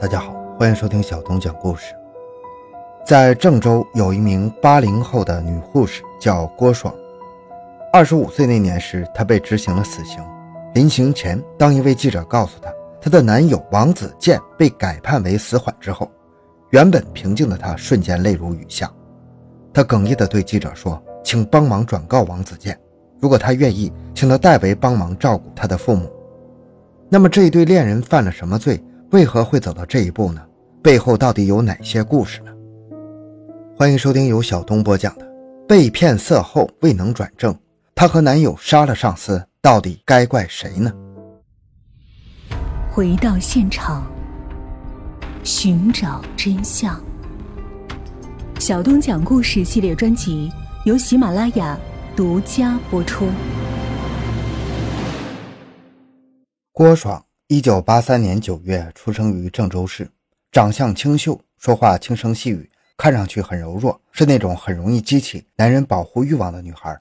大家好，欢迎收听小东讲故事。在郑州有一名八零后的女护士，叫郭爽。二十五岁那年时，她被执行了死刑。临刑前，当一位记者告诉她，她的男友王子健被改判为死缓之后，原本平静的她瞬间泪如雨下。她哽咽地对记者说：“请帮忙转告王子健，如果他愿意，请他代为帮忙照顾他的父母。”那么这一对恋人犯了什么罪？为何会走到这一步呢？背后到底有哪些故事呢？欢迎收听由小东播讲的《被骗色后未能转正》，她和男友杀了上司，到底该怪谁呢？回到现场，寻找真相。小东讲故事系列专辑由喜马拉雅独家播出。郭爽。一九八三年九月出生于郑州市，长相清秀，说话轻声细语，看上去很柔弱，是那种很容易激起男人保护欲望的女孩。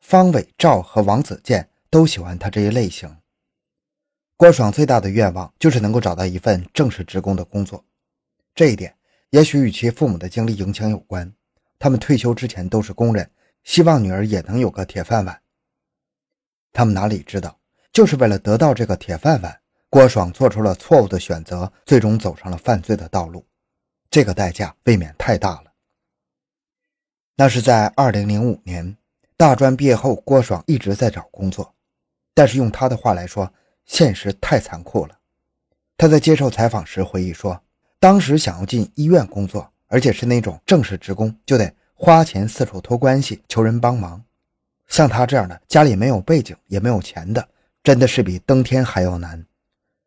方伟赵和王子健都喜欢她这一类型。郭爽最大的愿望就是能够找到一份正式职工的工作，这一点也许与其父母的经历影响有关。他们退休之前都是工人，希望女儿也能有个铁饭碗。他们哪里知道，就是为了得到这个铁饭碗。郭爽做出了错误的选择，最终走上了犯罪的道路，这个代价未免太大了。那是在二零零五年，大专毕业后，郭爽一直在找工作，但是用他的话来说，现实太残酷了。他在接受采访时回忆说，当时想要进医院工作，而且是那种正式职工，就得花钱四处托关系求人帮忙。像他这样的，家里没有背景也没有钱的，真的是比登天还要难。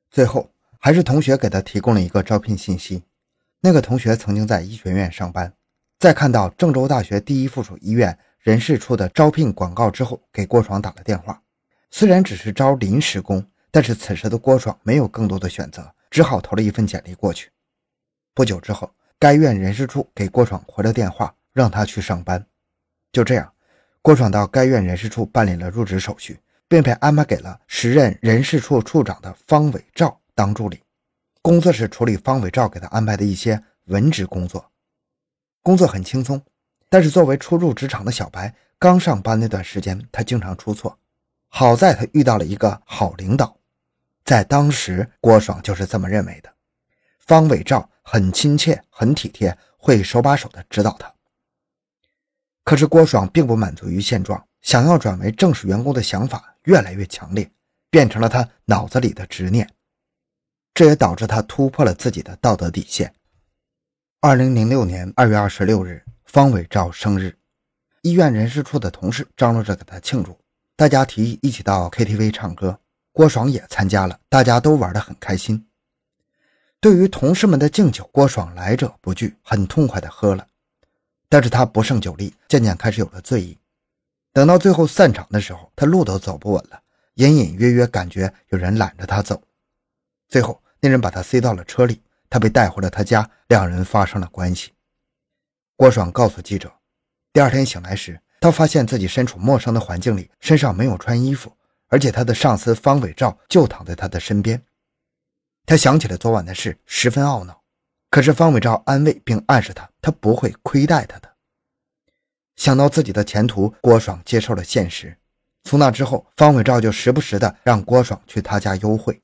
最后，还是同学给他提供了一个招聘信息。那个同学曾经在医学院上班，在看到郑州大学第一附属医院人事处的招聘广告之后，给郭爽打了电话。虽然只是招临时工，但是此时的郭爽没有更多的选择，只好投了一份简历过去。不久之后，该院人事处给郭爽回了电话，让他去上班。就这样，郭爽到该院人事处办理了入职手续。便被安排给了时任人事处处长的方伟照当助理，工作是处理方伟照给他安排的一些文职工作。工作很轻松，但是作为初入职场的小白，刚上班那段时间，他经常出错。好在他遇到了一个好领导，在当时，郭爽就是这么认为的。方伟照很亲切，很体贴，会手把手的指导他。可是郭爽并不满足于现状，想要转为正式员工的想法。越来越强烈，变成了他脑子里的执念，这也导致他突破了自己的道德底线。二零零六年二月二十六日，方伟照生日，医院人事处的同事张罗着给他庆祝，大家提议一起到 KTV 唱歌，郭爽也参加了，大家都玩得很开心。对于同事们的敬酒，郭爽来者不拒，很痛快地喝了，但是他不胜酒力，渐渐开始有了醉意。等到最后散场的时候，他路都走不稳了，隐隐约约感觉有人揽着他走。最后，那人把他塞到了车里，他被带回了他家，两人发生了关系。郭爽告诉记者，第二天醒来时，他发现自己身处陌生的环境里，身上没有穿衣服，而且他的上司方伟照就躺在他的身边。他想起了昨晚的事，十分懊恼。可是方伟照安慰并暗示他，他不会亏待他的。想到自己的前途，郭爽接受了现实。从那之后，方伟照就时不时的让郭爽去他家幽会。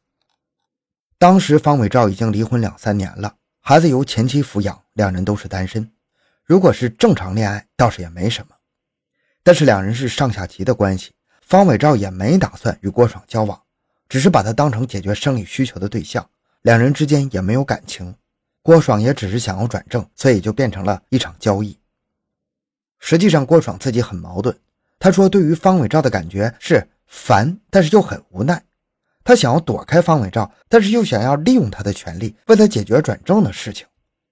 当时方伟照已经离婚两三年了，孩子由前妻抚养，两人都是单身。如果是正常恋爱，倒是也没什么。但是两人是上下级的关系，方伟照也没打算与郭爽交往，只是把他当成解决生理需求的对象。两人之间也没有感情，郭爽也只是想要转正，所以就变成了一场交易。实际上，郭爽自己很矛盾。他说：“对于方伟照的感觉是烦，但是又很无奈。他想要躲开方伟照，但是又想要利用他的权利为他解决转正的事情，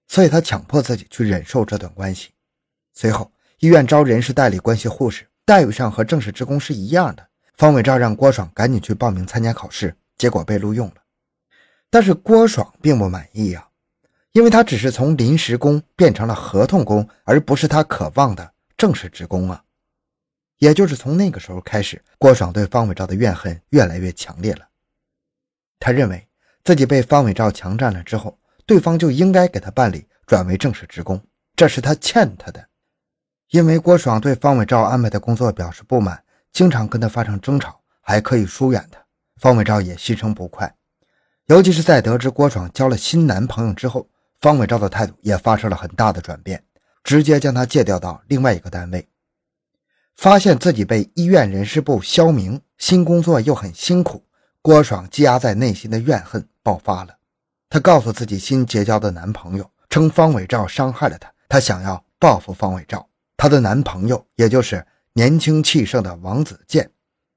所以他强迫自己去忍受这段关系。随后，医院招人事代理关系护士，待遇上和正式职工是一样的。方伟照让郭爽赶紧去报名参加考试，结果被录用了。但是郭爽并不满意呀，因为他只是从临时工变成了合同工，而不是他渴望的。”正式职工啊，也就是从那个时候开始，郭爽对方伟照的怨恨越来越强烈了。他认为自己被方伟照强占了之后，对方就应该给他办理转为正式职工，这是他欠他的。因为郭爽对方伟照安排的工作表示不满，经常跟他发生争吵，还刻意疏远他。方伟照也心生不快，尤其是在得知郭爽交了新男朋友之后，方伟照的态度也发生了很大的转变，直接将他借调到另外一个单位。发现自己被医院人事部消明，新工作又很辛苦，郭爽积压在内心的怨恨爆发了。她告诉自己新结交的男朋友，称方伟照伤害了她，她想要报复方伟照。她的男朋友，也就是年轻气盛的王子健，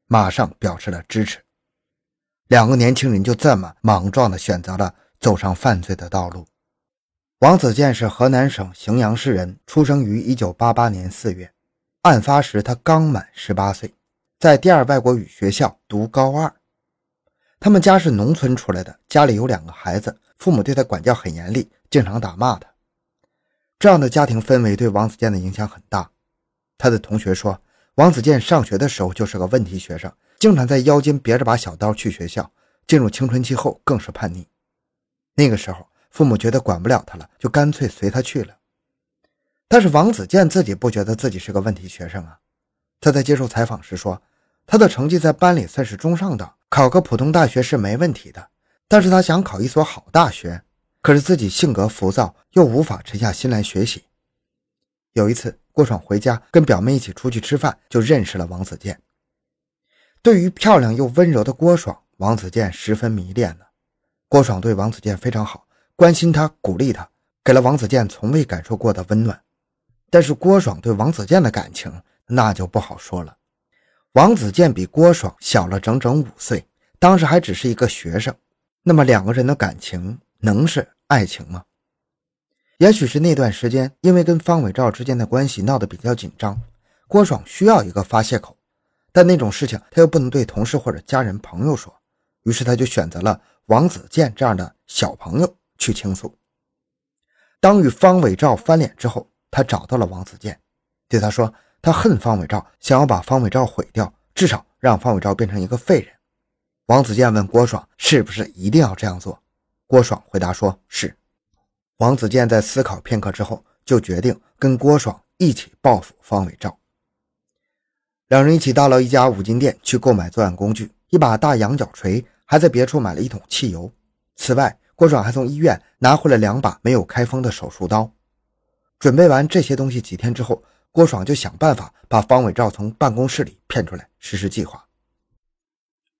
马上表示了支持。两个年轻人就这么莽撞地选择了走上犯罪的道路。王子健是河南省荥阳市人，出生于1988年4月。案发时他刚满十八岁，在第二外国语学校读高二。他们家是农村出来的，家里有两个孩子，父母对他管教很严厉，经常打骂他。这样的家庭氛围对王子健的影响很大。他的同学说，王子健上学的时候就是个问题学生，经常在腰间别着把小刀去学校。进入青春期后更是叛逆。那个时候，父母觉得管不了他了，就干脆随他去了。但是王子健自己不觉得自己是个问题学生啊。他在接受采访时说，他的成绩在班里算是中上的，考个普通大学是没问题的。但是他想考一所好大学，可是自己性格浮躁，又无法沉下心来学习。有一次，郭爽回家跟表妹一起出去吃饭，就认识了王子健。对于漂亮又温柔的郭爽，王子健十分迷恋了。郭爽对王子健非常好，关心他，鼓励他，给了王子健从未感受过的温暖。但是郭爽对王子健的感情那就不好说了。王子健比郭爽小了整整五岁，当时还只是一个学生。那么两个人的感情能是爱情吗？也许是那段时间，因为跟方伟照之间的关系闹得比较紧张，郭爽需要一个发泄口，但那种事情他又不能对同事或者家人朋友说，于是他就选择了王子健这样的小朋友去倾诉。当与方伟照翻脸之后。他找到了王子健，对他说：“他恨方伟照，想要把方伟照毁掉，至少让方伟照变成一个废人。”王子健问郭爽：“是不是一定要这样做？”郭爽回答说：“是。”王子健在思考片刻之后，就决定跟郭爽一起报复方伟照。两人一起到了一家五金店去购买作案工具：一把大羊角锤，还在别处买了一桶汽油。此外，郭爽还从医院拿回了两把没有开封的手术刀。准备完这些东西几天之后，郭爽就想办法把方伟照从办公室里骗出来实施计划。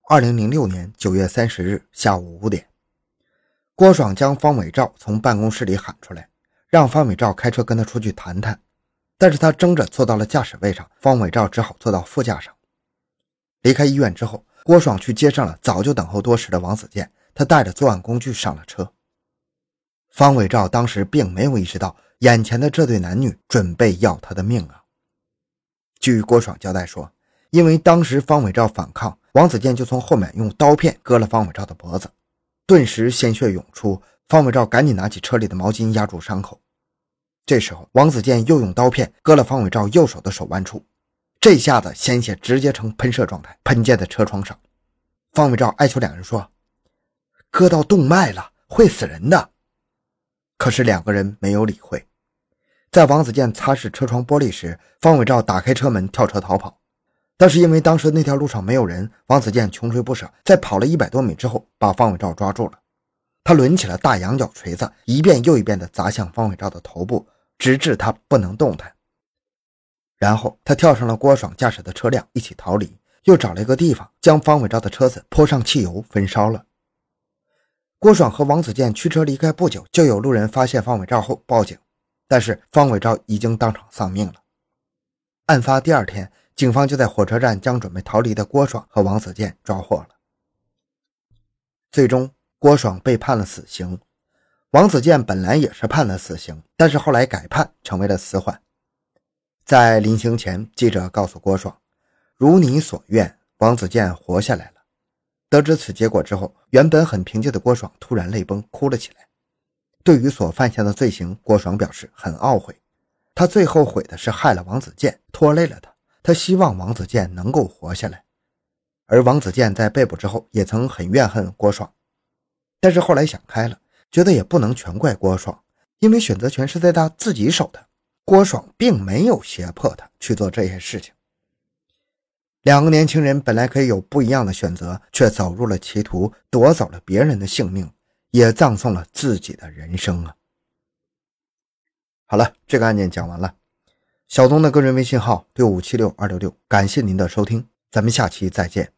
二零零六年九月三十日下午五点，郭爽将方伟照从办公室里喊出来，让方伟照开车跟他出去谈谈。但是他争着坐到了驾驶位上，方伟照只好坐到副驾上。离开医院之后，郭爽去接上了早就等候多时的王子健，他带着作案工具上了车。方伟照当时并没有意识到。眼前的这对男女准备要他的命啊！据郭爽交代说，因为当时方伟照反抗，王子健就从后面用刀片割了方伟照的脖子，顿时鲜血涌出。方伟照赶紧拿起车里的毛巾压住伤口。这时候，王子健又用刀片割了方伟照右手的手腕处，这下子鲜血直接呈喷射状态喷溅在车窗上。方伟照哀求两人说：“割到动脉了，会死人的。”可是两个人没有理会。在王子健擦拭车窗玻璃时，方伟照打开车门跳车逃跑。但是因为当时那条路上没有人，王子健穷追不舍，在跑了一百多米之后，把方伟照抓住了。他抡起了大羊角锤子，一遍又一遍地砸向方伟照的头部，直至他不能动弹。然后他跳上了郭爽驾驶的车辆，一起逃离。又找了一个地方，将方伟照的车子泼上汽油，焚烧了。郭爽和王子健驱车离开不久，就有路人发现方伟照后报警，但是方伟照已经当场丧命了。案发第二天，警方就在火车站将准备逃离的郭爽和王子健抓获了。最终，郭爽被判了死刑，王子健本来也是判了死刑，但是后来改判成为了死缓。在临刑前，记者告诉郭爽：“如你所愿，王子健活下来了。”得知此结果之后，原本很平静的郭爽突然泪崩，哭了起来。对于所犯下的罪行，郭爽表示很懊悔。他最后悔的是害了王子健，拖累了他。他希望王子健能够活下来。而王子健在被捕之后，也曾很怨恨郭爽，但是后来想开了，觉得也不能全怪郭爽，因为选择权是在他自己手的，郭爽并没有胁迫他去做这些事情。两个年轻人本来可以有不一样的选择，却走入了歧途，夺走了别人的性命，也葬送了自己的人生啊！好了，这个案件讲完了。小东的个人微信号六五七六二六六，感谢您的收听，咱们下期再见。